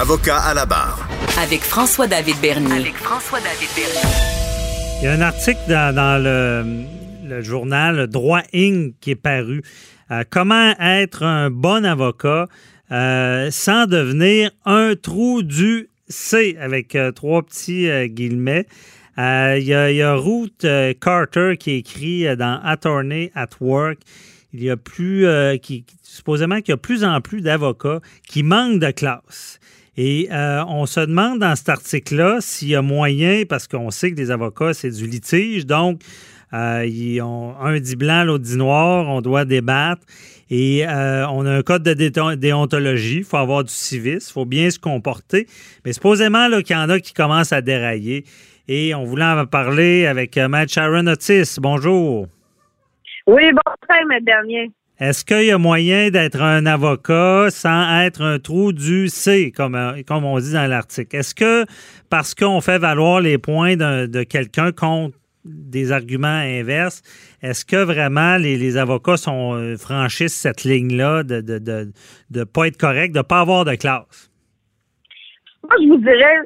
Avocat à la barre. Avec François-David Bernier. avec François-David Bernier. Il y a un article dans, dans le, le journal Droit Inc. qui est paru. Euh, comment être un bon avocat euh, sans devenir un trou du C avec euh, trois petits euh, guillemets. Euh, Il y, a, il y a Ruth euh, Carter qui écrit euh, dans Attorney at Work. Il y a plus, euh, qui, supposément qu'il y a plus en plus d'avocats qui manquent de classe. Et euh, on se demande dans cet article-là s'il y a moyen, parce qu'on sait que les avocats, c'est du litige, donc euh, ils ont, un dit blanc, l'autre dit noir, on doit débattre. Et euh, on a un code de déontologie, il faut avoir du civisme, il faut bien se comporter. Mais supposément qu'il y en a qui commencent à dérailler. Et on voulait en parler avec Matt Sharon Otis. Bonjour. Oui, bonjour, M. Bernier. Est-ce qu'il y a moyen d'être un avocat sans être un trou du C, comme, euh, on dit dans l'article? Est-ce que parce qu'on fait valoir les points de quelqu'un contre des arguments inverses, est-ce que vraiment les, les avocats sont, euh, franchissent cette ligne-là de ne pas être correct, de ne pas avoir de classe? Moi, je vous dirais,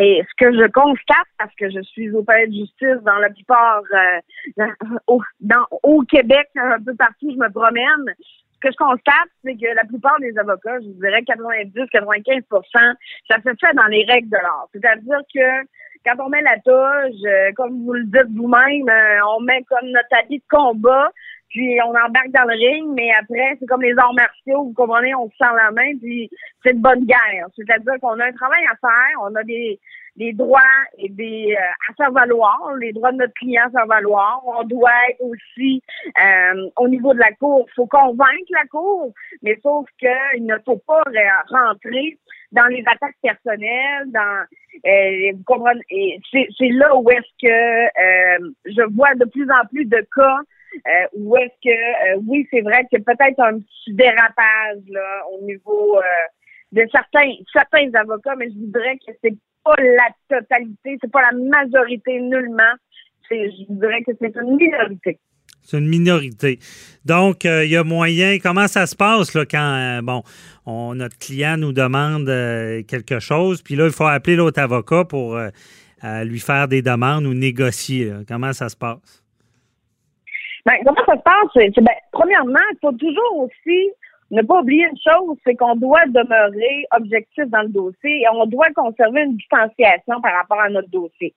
et ce que je constate, parce que je suis au palais de justice dans la plupart, euh, au, Québec, un peu partout je me promène, ce que je constate, c'est que la plupart des avocats, je vous dirais 90-95% ça se fait dans les règles de l'art. C'est-à-dire que quand on met la toge, euh, comme vous le dites vous-même, euh, on met comme notre habit de combat, puis on embarque dans le ring, mais après, c'est comme les arts martiaux, vous comprenez, on se sent la main, puis c'est une bonne guerre. C'est-à-dire qu'on a un travail à faire, on a des, des droits et des euh, à faire valoir, les droits de notre client à faire valoir. On doit être aussi euh, au niveau de la cour, faut convaincre la cour, mais sauf qu'il ne faut pas re- rentrer dans les attaques personnelles, dans euh, vous comprenez, c'est là où est-ce que euh, je vois de plus en plus de cas euh, où est-ce que euh, oui, c'est vrai que peut-être un petit dérapage là au niveau euh, de certains certains avocats, mais je voudrais que c'est pas la totalité, c'est pas la majorité nullement. Je dirais que c'est une minorité. C'est une minorité. Donc, il y a moyen. Comment ça se passe là, quand bon, on, notre client nous demande quelque chose, puis là, il faut appeler l'autre avocat pour lui faire des demandes ou négocier. Comment ça se passe? Ben, comment ça se passe? Ben, premièrement, il faut toujours aussi ne pas oublier une chose, c'est qu'on doit demeurer objectif dans le dossier et on doit conserver une distanciation par rapport à notre dossier.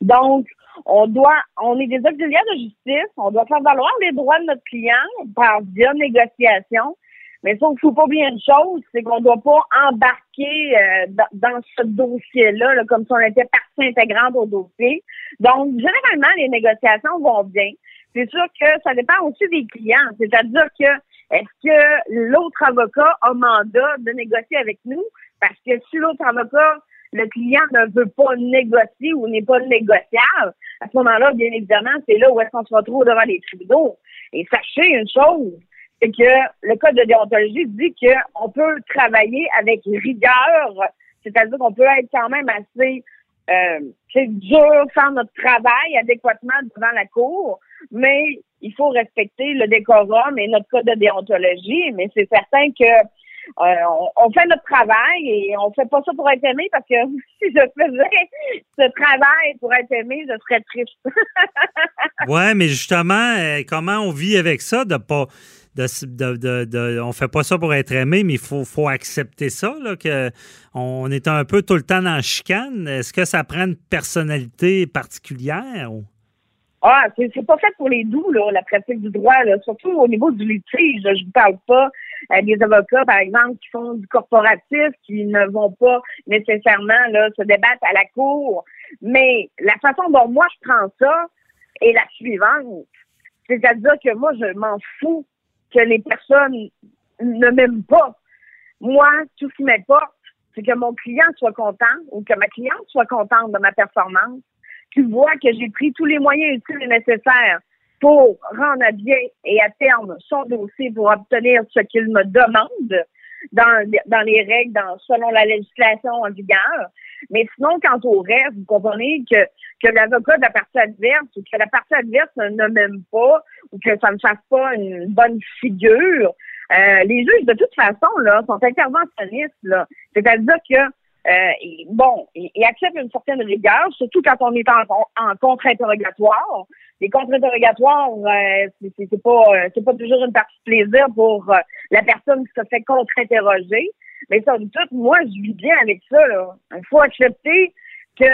Donc, on doit, on est des auxiliaires de justice, on doit faire valoir les droits de notre client par via négociation. Mais il faut pas oublier une chose, c'est qu'on ne doit pas embarquer euh, dans, dans ce dossier-là là, comme si on était partie intégrante au dossier. Donc, généralement, les négociations vont bien. C'est sûr que ça dépend aussi des clients. C'est-à-dire que est-ce que l'autre avocat a mandat de négocier avec nous? Parce que si l'autre avocat, le client ne veut pas négocier ou n'est pas négociable, à ce moment-là, bien évidemment, c'est là où est-ce qu'on se retrouve devant les tribunaux. Et sachez une chose, c'est que le code de déontologie dit qu'on peut travailler avec rigueur, c'est-à-dire qu'on peut être quand même assez euh, dur faire notre travail adéquatement devant la cour, mais il faut respecter le décorum et notre code de déontologie. Mais c'est certain que euh, on, fait notre travail et on fait pas ça pour être aimé parce que si je faisais ce travail pour être aimé, je serais triste. Ouais, mais justement, euh, comment on vit avec ça de pas. De, de, on fait pas ça pour être aimé, mais il faut, accepter ça, là, on est un peu tout le temps dans la chicane. Est-ce que ça prend une personnalité particulière? Ah, c'est pas fait pour les doux, là, la pratique du droit, là, surtout au niveau du litige. Je vous parle pas euh, des avocats, par exemple, qui font du corporatif, qui ne vont pas nécessairement là, se débattre à la cour. Mais la façon dont moi je prends ça est la suivante. C'est-à-dire que moi, je m'en fous que les personnes ne m'aiment pas. Moi, tout ce qui m'importe, c'est que mon client soit content ou que ma cliente soit contente de ma performance, qu'il voit que j'ai pris tous les moyens utiles et nécessaires pour rendre à bien et à terme son dossier pour obtenir ce qu'il me demande dans, dans les règles, dans, selon la législation en vigueur. Mais sinon, quant au reste, vous comprenez que, que l'avocat de la partie adverse ou que la partie adverse ne m'aime pas ou que ça ne fasse pas une bonne figure, euh, les juges, de toute façon, là, sont interventionnistes, là. C'est-à-dire que euh, bon, ils acceptent une certaine rigueur, surtout quand on est en, contre-interrogatoire. Les contre-interrogatoires, euh, c'est pas euh, pas toujours une partie de plaisir pour euh, la personne qui se fait contre-interroger. Mais ça, tout, moi, je vis bien avec ça. Là. Il faut accepter que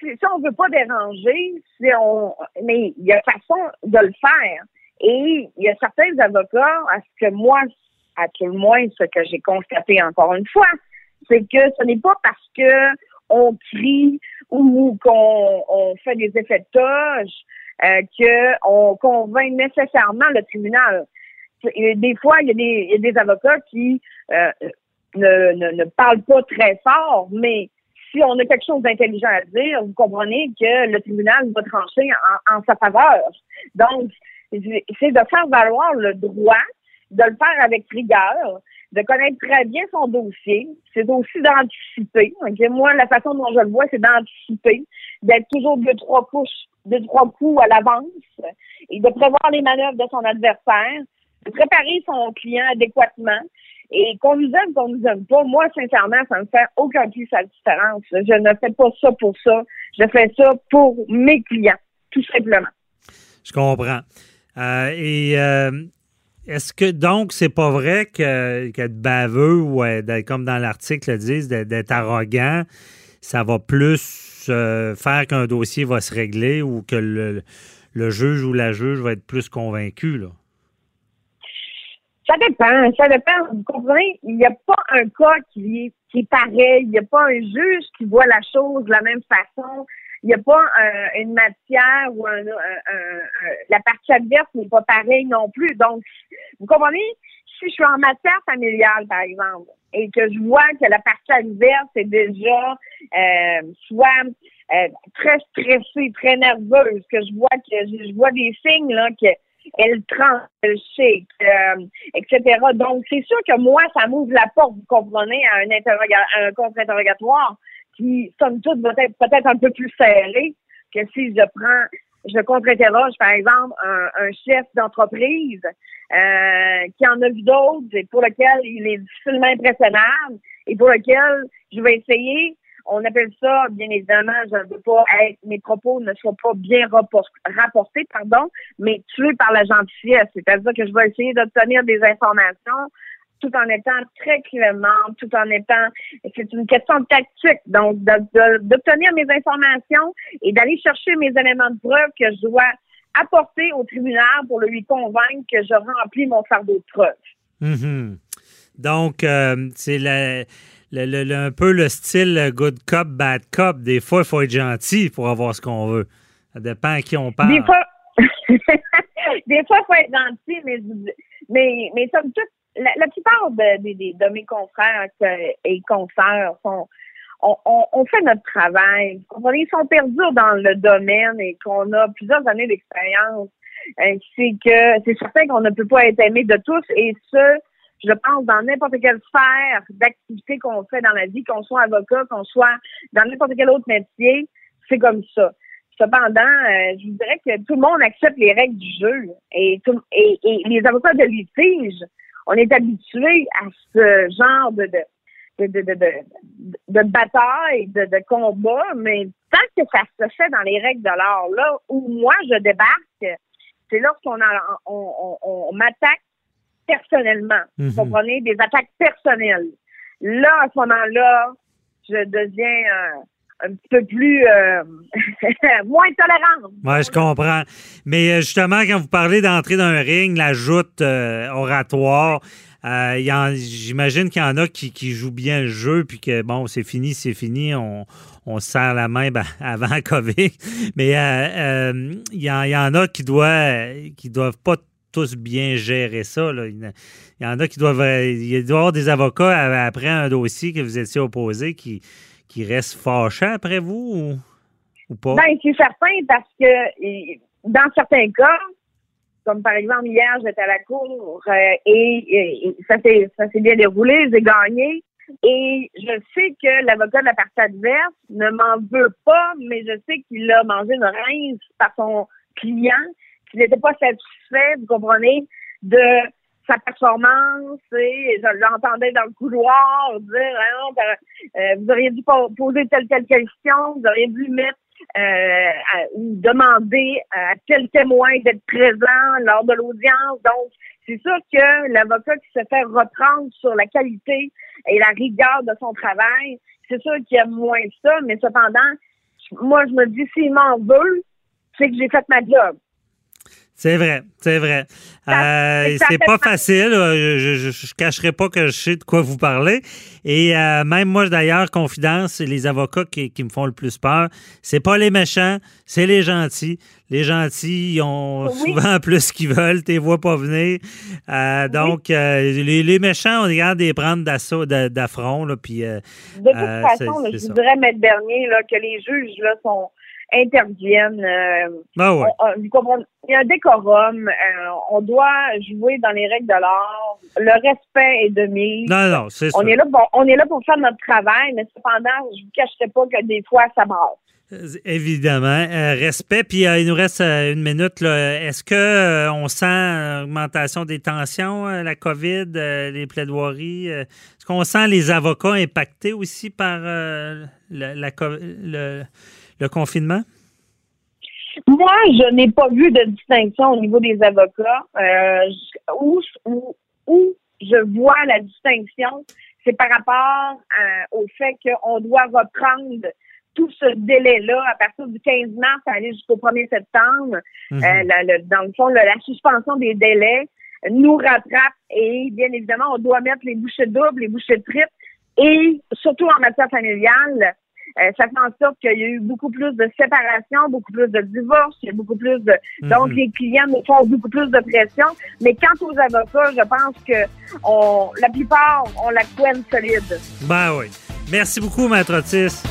si, on veut pas déranger, si on mais il y a façon de le faire. Et il y a certains avocats, à ce que moi, à tout le moins, ce que j'ai constaté encore une fois, c'est que ce n'est pas parce que on crie ou qu'on on fait des effets de toge euh, qu'on convainc nécessairement le tribunal. Des fois, il y a des, y a des avocats qui euh, ne, ne, ne, parlent pas très fort, mais si on a quelque chose d'intelligent à dire, vous comprenez que le tribunal va trancher en, en sa faveur. Donc, c'est de faire valoir le droit, de le faire avec rigueur, de connaître très bien son dossier. C'est aussi d'anticiper. Moi, la façon dont je le vois, c'est d'anticiper, d'être toujours deux, trois couches, deux, trois coups à l'avance et de prévoir les manœuvres de son adversaire, de préparer son client adéquatement. Et qu'on nous aime, qu'on nous aime pas, moi, sincèrement, ça ne fait aucun plus la différence. Je ne fais pas ça pour ça. Je fais ça pour mes clients, tout simplement. Je comprends. Euh, et euh, est-ce que donc c'est pas vrai que qu'être baveux ou comme dans l'article le disent, d'être arrogant, ça va plus euh, faire qu'un dossier va se régler ou que le, juge ou la juge va être plus convaincu là? Ça dépend, ça dépend. Vous comprenez, il n'y a pas un cas qui qui est pareil. Il n'y a pas un juge qui voit la chose de la même façon il n'y a pas une matière ou un, la partie adverse n'est pas pareille non plus. Donc, vous comprenez? Si je suis en matière familiale, par exemple, et que je vois que la partie adverse est déjà euh, soit euh, très stressée, très nerveuse, que je vois que je, vois des signes là que elle tranche, elle shake, euh, etc. Donc, c'est sûr que moi, ça m'ouvre la porte, vous comprenez, à un, un contre-interrogatoire qui, somme toute, va être peut-être un peu plus serré que si je prends, je contre-interroge, par exemple, un, chef d'entreprise euh, qui en a vu d'autres et pour lequel il est difficilement impressionnable et pour lequel je vais essayer on appelle ça, bien évidemment, je ne veux pas être, mes propos ne soient pas bien rapportés, pardon, mais tués par la gentillesse. C'est-à-dire que je vais essayer d'obtenir des informations tout en étant très clément, tout en étant, c'est une question de tactique, donc d'obtenir mes informations et d'aller chercher mes éléments de preuve que je dois apporter au tribunal pour lui convaincre que je remplis mon fardeau de preuve. Mm-hmm. Donc, euh, c'est un peu le style good cop, bad cop. Des fois, il faut être gentil pour avoir ce qu'on veut. Ça dépend à qui on parle. Des fois, des fois, il faut être gentil, mais, mais, mais somme toute, la, plupart de, mes confrères et consoeurs sont on, fait notre travail. Ils sont perdus dans le domaine et qu'on a plusieurs années d'expérience. Euh, c'est que c'est certain qu'on ne peut pas être aimé de tous et ce, je pense, dans n'importe quelle sphère d'activité qu'on fait dans la vie, qu'on soit avocat, qu'on soit dans n'importe quel autre métier, c'est comme ça. Cependant, euh, je vous dirais que tout le monde accepte les règles du jeu et, et, et les avocats de litige on est habitué à ce genre de, de, de, de, de, bataille, de, de combat, mais tant que ça se fait dans les règles de l'art, là où moi je débarque, c'est lorsqu'on on, on, m'attaque personnellement. Vous mhm. comprenez? Des attaques personnelles. Là, à ce moment-là, je deviens un petit peu plus euh, moins tolérante. Oui, je comprends. Mais euh, justement, quand vous parlez d'entrer dans un ring, la joute euh, oratoire, j'imagine qu'il y en a qui, jouent bien le jeu, puis que bon, c'est fini, c'est fini, on, se serre la main ben, avant COVID. Mais il y, en a qui doivent, qui doivent pas tous bien gérer ça. là. Il y en a qui doivent. Il doit y avoir des avocats après un dossier que vous étiez opposé qui, qui restent fâchés après vous ou, pas? Ben, c'est certain parce que dans certains cas, comme par exemple hier, j'étais à la cour euh, et, ça s'est bien déroulé, j'ai gagné. Et je sais que l'avocat de la partie adverse ne m'en veut pas, mais je sais qu'il a mangé une rince par son client, qu'il n'était pas satisfait, vous comprenez, de sa performance et je l'entendais dans le couloir dire Ah euh, vous auriez dû po- poser telle telle question, vous auriez dû mettre euh, ou demander à tel témoin d'être présent lors de l'audience. Donc, c'est sûr que l'avocat qui se fait reprendre sur la qualité et la rigueur de son travail, c'est sûr qu'il y a moins de ça, mais cependant, moi, je me dis, s'il m'en veut, c'est que j'ai fait ma job. C'est vrai, c'est vrai. Euh, c'est pas facile. euh, Je, je cacherai pas que je sais de quoi vous parlez. Et euh, même moi, d'ailleurs, confidence, c'est les avocats qui, qui me font le plus peur. C'est pas les méchants, c'est les gentils. Les gentils, ils ont Oui. souvent plus qu'ils veulent, t'es vois pas venir. Euh, donc, les, les méchants, on regarde les prendre d'assaut, d'a- d'affront, là, puis De toute façon, là, je ça. voudrais mettre dernier là, que les juges là, sont interviennent. euh, ouais. on- on- vous comprenez, il y a un décorum. euh, on doit jouer dans les règles de l'art. Le respect est de mise. Non, non, c'est ça. On est là pour on est là pour faire notre travail, mais cependant, je vous cacherai pas que des fois ça brasse. Euh, Évidemment. Euh, respect. Puis euh, il nous reste euh, une minute. là. Est-ce que on sent augmentation des tensions, la COVID, les plaidoiries? Est-ce qu'on sent les avocats impactés aussi par la- la le, le confinement? Moi, je n'ai pas vu de distinction au niveau des avocats. Euh, où, où, où je vois la distinction, c'est par rapport euh, au fait qu'on doit reprendre tout ce délai-là à partir du 15 mars à aller jusqu'au 1er septembre. Mhm. Euh, la- le- dans le fond, le- la suspension des délais nous rattrape et bien évidemment, on doit mettre les bouchées doubles, les bouchées triples et surtout en matière familiale, euh, ça fait en sorte qu'il y a eu beaucoup plus de séparation, beaucoup plus de divorces, il y a beaucoup plus de... Donc, Mhm. les clients nous font beaucoup plus de pression. Mais quant aux avocats, je pense que on, la plupart ont la couenne solide. Ben oui. Merci beaucoup, Maître Otis.